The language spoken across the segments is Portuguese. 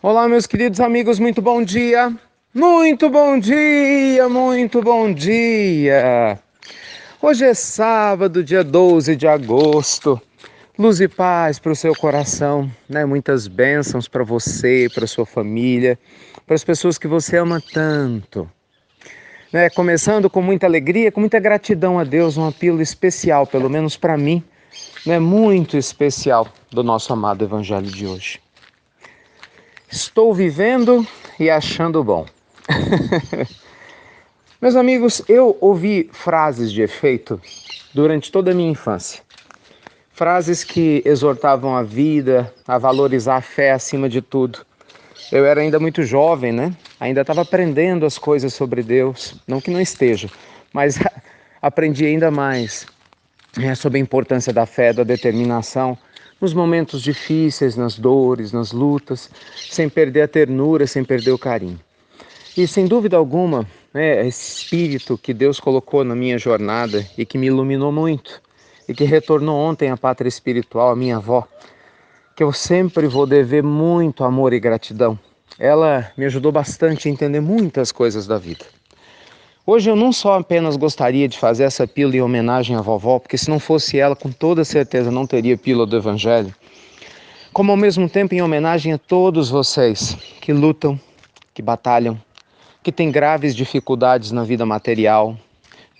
Olá, meus queridos amigos, muito bom dia. Muito bom dia, muito bom dia. Hoje é sábado, dia 12 de agosto. Luz e paz para o seu coração, né? Muitas bênçãos para você, para sua família, para as pessoas que você ama tanto. Né? Começando com muita alegria, com muita gratidão a Deus, uma pílula especial, pelo menos para mim, né? muito especial do nosso amado Evangelho de hoje. Estou vivendo e achando bom. Meus amigos, eu ouvi frases de efeito durante toda a minha infância. Frases que exortavam a vida, a valorizar a fé acima de tudo. Eu era ainda muito jovem, né? Ainda estava aprendendo as coisas sobre Deus. Não que não esteja, mas aprendi ainda mais né, sobre a importância da fé, da determinação, nos momentos difíceis, nas dores, nas lutas, sem perder a ternura, sem perder o carinho. E sem dúvida alguma, né, esse espírito que Deus colocou na minha jornada e que me iluminou muito, e que retornou ontem à pátria espiritual, a minha avó, que eu sempre vou dever muito amor e gratidão. Ela me ajudou bastante a entender muitas coisas da vida. Hoje eu não só apenas gostaria de fazer essa pílula em homenagem à vovó, porque se não fosse ela, com toda certeza não teria pílula do Evangelho, como ao mesmo tempo em homenagem a todos vocês que lutam, que batalham, que têm graves dificuldades na vida material,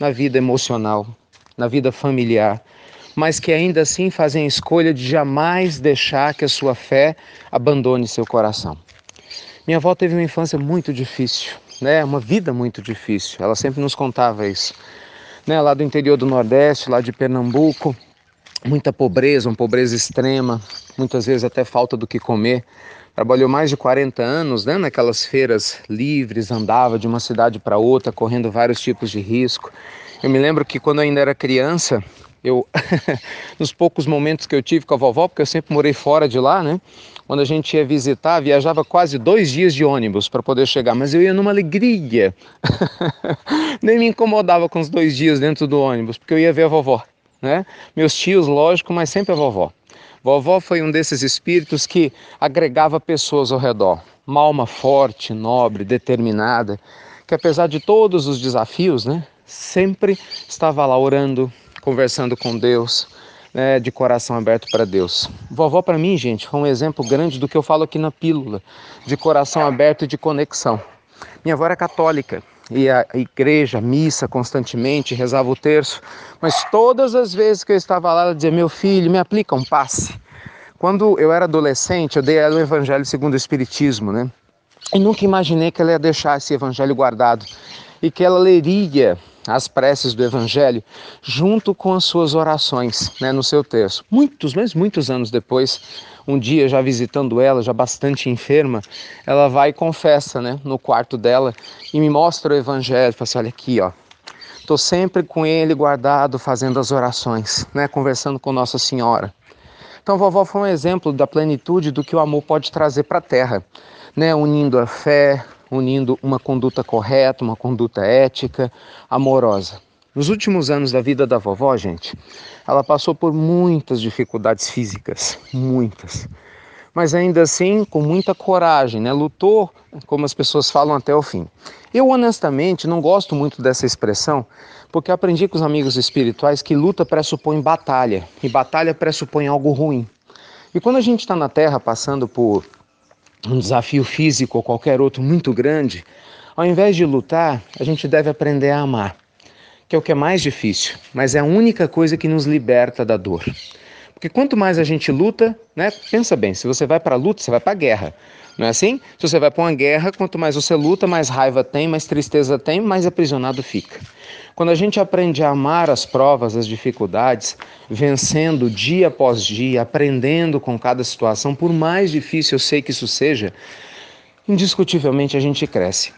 na vida emocional, na vida familiar, mas que ainda assim fazem a escolha de jamais deixar que a sua fé abandone seu coração. Minha avó teve uma infância muito difícil né? Uma vida muito difícil. Ela sempre nos contava isso. Né? Lá do interior do Nordeste, lá de Pernambuco, muita pobreza, uma pobreza extrema, muitas vezes até falta do que comer. Trabalhou mais de 40 anos né, naquelas feiras livres, andava de uma cidade para outra, correndo vários tipos de risco. Eu me lembro que quando eu ainda era criança, eu nos poucos momentos que eu tive com a vovó, porque eu sempre morei fora de lá, né? quando a gente ia visitar, viajava quase dois dias de ônibus para poder chegar, mas eu ia numa alegria. Nem me incomodava com os dois dias dentro do ônibus, porque eu ia ver a vovó. Né? Meus tios, lógico, mas sempre a vovó. Vovó foi um desses espíritos que agregava pessoas ao redor. Uma alma forte, nobre, determinada, que apesar de todos os desafios, né, sempre estava lá orando, conversando com Deus, né, de coração aberto para Deus. Vovó, para mim, gente, foi um exemplo grande do que eu falo aqui na pílula, de coração aberto e de conexão. Minha avó era católica, ia à igreja, missa constantemente, rezava o terço, mas todas as vezes que eu estava lá, ela dizia: Meu filho, me aplica um passe. Quando eu era adolescente, eu dei ela o Evangelho segundo o Espiritismo, né? E nunca imaginei que ela ia deixar esse Evangelho guardado e que ela leria as preces do Evangelho junto com as suas orações né, no seu texto. Muitos, mas muitos anos depois, um dia já visitando ela, já bastante enferma, ela vai e confessa né, no quarto dela e me mostra o Evangelho. Fala assim, olha aqui, ó. Estou sempre com ele guardado, fazendo as orações, né, conversando com Nossa Senhora. Então, vovó foi um exemplo da plenitude do que o amor pode trazer para a terra, né, unindo a fé, unindo uma conduta correta, uma conduta ética, amorosa. Nos últimos anos da vida da vovó, gente, ela passou por muitas dificuldades físicas, muitas. Mas ainda assim, com muita coragem, né? Lutou, como as pessoas falam, até o fim. Eu honestamente não gosto muito dessa expressão, porque aprendi com os amigos espirituais que luta pressupõe batalha, e batalha pressupõe algo ruim. E quando a gente está na Terra passando por um desafio físico ou qualquer outro muito grande, ao invés de lutar, a gente deve aprender a amar, que é o que é mais difícil, mas é a única coisa que nos liberta da dor. Porque quanto mais a gente luta, né? Pensa bem, se você vai para a luta, você vai para a guerra. Não é assim? Se você vai para uma guerra, quanto mais você luta, mais raiva tem, mais tristeza tem, mais aprisionado fica. Quando a gente aprende a amar as provas, as dificuldades, vencendo dia após dia, aprendendo com cada situação, por mais difícil eu sei que isso seja, indiscutivelmente a gente cresce.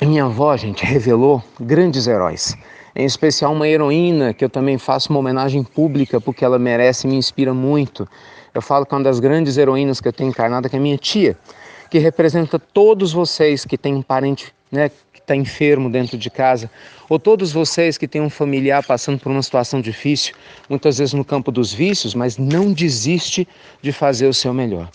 Minha avó, gente, revelou grandes heróis em especial uma heroína que eu também faço uma homenagem pública porque ela merece e me inspira muito. Eu falo que uma das grandes heroínas que eu tenho encarnada que é minha tia, que representa todos vocês que têm um parente né, que está enfermo dentro de casa, ou todos vocês que têm um familiar passando por uma situação difícil, muitas vezes no campo dos vícios, mas não desiste de fazer o seu melhor.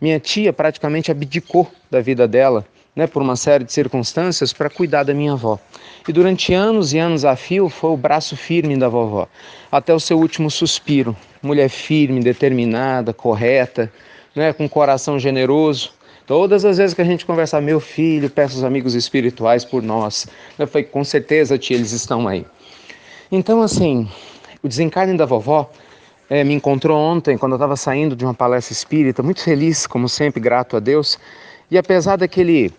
Minha tia praticamente abdicou da vida dela, né, por uma série de circunstâncias, para cuidar da minha avó. E durante anos e anos a fio foi o braço firme da vovó, até o seu último suspiro. Mulher firme, determinada, correta, né, com coração generoso. Todas as vezes que a gente conversa, meu filho, peço os amigos espirituais por nós. Eu falei, com certeza, tia, eles estão aí. Então, assim, o desencarne da vovó é, me encontrou ontem, quando eu estava saindo de uma palestra espírita, muito feliz, como sempre, grato a Deus. E apesar daquele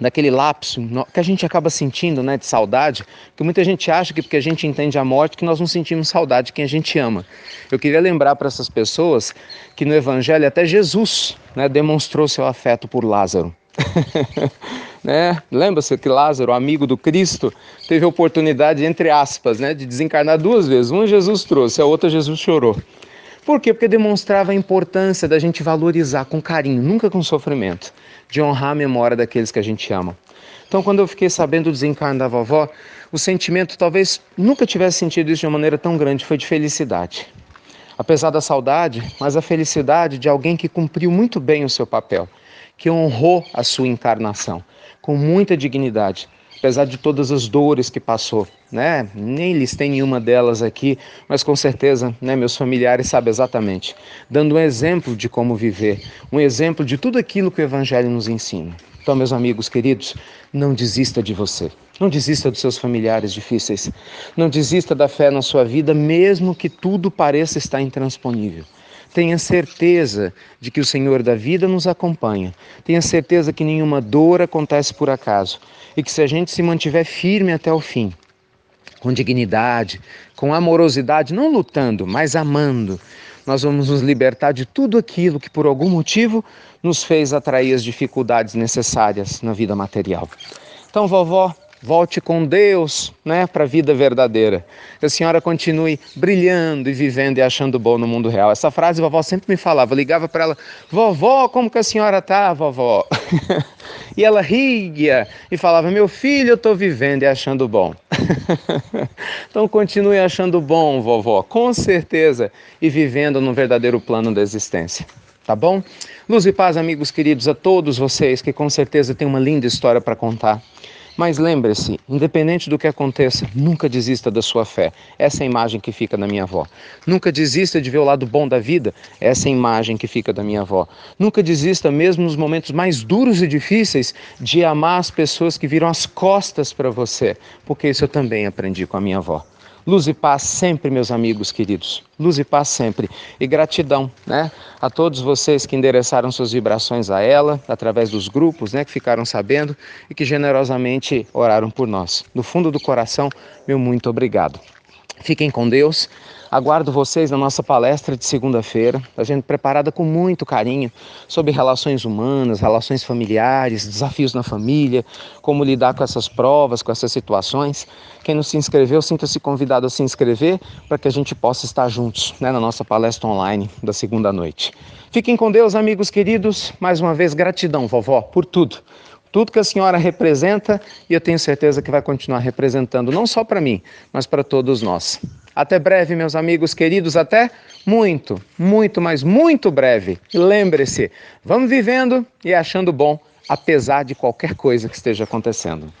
daquele lapso que a gente acaba sentindo, né, de saudade, que muita gente acha que porque a gente entende a morte que nós não sentimos saudade de quem a gente ama. Eu queria lembrar para essas pessoas que no Evangelho até Jesus, né, demonstrou seu afeto por Lázaro. né? Lembra-se que Lázaro, amigo do Cristo, teve a oportunidade, entre aspas, né, de desencarnar duas vezes. Uma Jesus trouxe, a outra Jesus chorou. Por quê? Porque demonstrava a importância da gente valorizar com carinho, nunca com sofrimento, de honrar a memória daqueles que a gente ama. Então, quando eu fiquei sabendo do desencarno da vovó, o sentimento, talvez nunca tivesse sentido isso de uma maneira tão grande, foi de felicidade. Apesar da saudade, mas a felicidade de alguém que cumpriu muito bem o seu papel, que honrou a sua encarnação com muita dignidade, apesar de todas as dores que passou, né? Nem listei nenhuma delas aqui, mas com certeza, né, meus familiares sabem exatamente, dando um exemplo de como viver, um exemplo de tudo aquilo que o evangelho nos ensina. Então, meus amigos queridos, não desista de você. Não desista dos seus familiares difíceis. Não desista da fé na sua vida, mesmo que tudo pareça estar intransponível. Tenha certeza de que o Senhor da vida nos acompanha. Tenha certeza que nenhuma dor acontece por acaso e que se a gente se mantiver firme até o fim, com dignidade, com amorosidade, não lutando, mas amando, nós vamos nos libertar de tudo aquilo que por algum motivo nos fez atrair as dificuldades necessárias na vida material. Então, vovó, Volte com Deus né, para a vida verdadeira. Que a senhora continue brilhando e vivendo e achando bom no mundo real. Essa frase a vovó sempre me falava. Eu ligava para ela: Vovó, como que a senhora tá, vovó? e ela ria e falava: Meu filho, eu estou vivendo e achando bom. então continue achando bom, vovó, com certeza, e vivendo no verdadeiro plano da existência. Tá bom? Luz e paz, amigos queridos, a todos vocês que com certeza têm uma linda história para contar. Mas lembre-se, independente do que aconteça, nunca desista da sua fé. Essa é a imagem que fica da minha avó. Nunca desista de ver o lado bom da vida. Essa é a imagem que fica da minha avó. Nunca desista, mesmo nos momentos mais duros e difíceis, de amar as pessoas que viram as costas para você, porque isso eu também aprendi com a minha avó. Luz e paz sempre, meus amigos queridos. Luz e paz sempre. E gratidão, né? A todos vocês que endereçaram suas vibrações a ela, através dos grupos, né? Que ficaram sabendo e que generosamente oraram por nós. Do fundo do coração, meu muito obrigado. Fiquem com Deus. Aguardo vocês na nossa palestra de segunda-feira, a gente preparada com muito carinho sobre relações humanas, relações familiares, desafios na família, como lidar com essas provas, com essas situações. Quem não se inscreveu, sinta-se convidado a se inscrever para que a gente possa estar juntos né, na nossa palestra online da segunda noite. Fiquem com Deus, amigos queridos. Mais uma vez, gratidão, vovó, por tudo tudo que a senhora representa e eu tenho certeza que vai continuar representando, não só para mim, mas para todos nós. Até breve, meus amigos queridos, até muito, muito, mas muito breve. Lembre-se, vamos vivendo e achando bom, apesar de qualquer coisa que esteja acontecendo.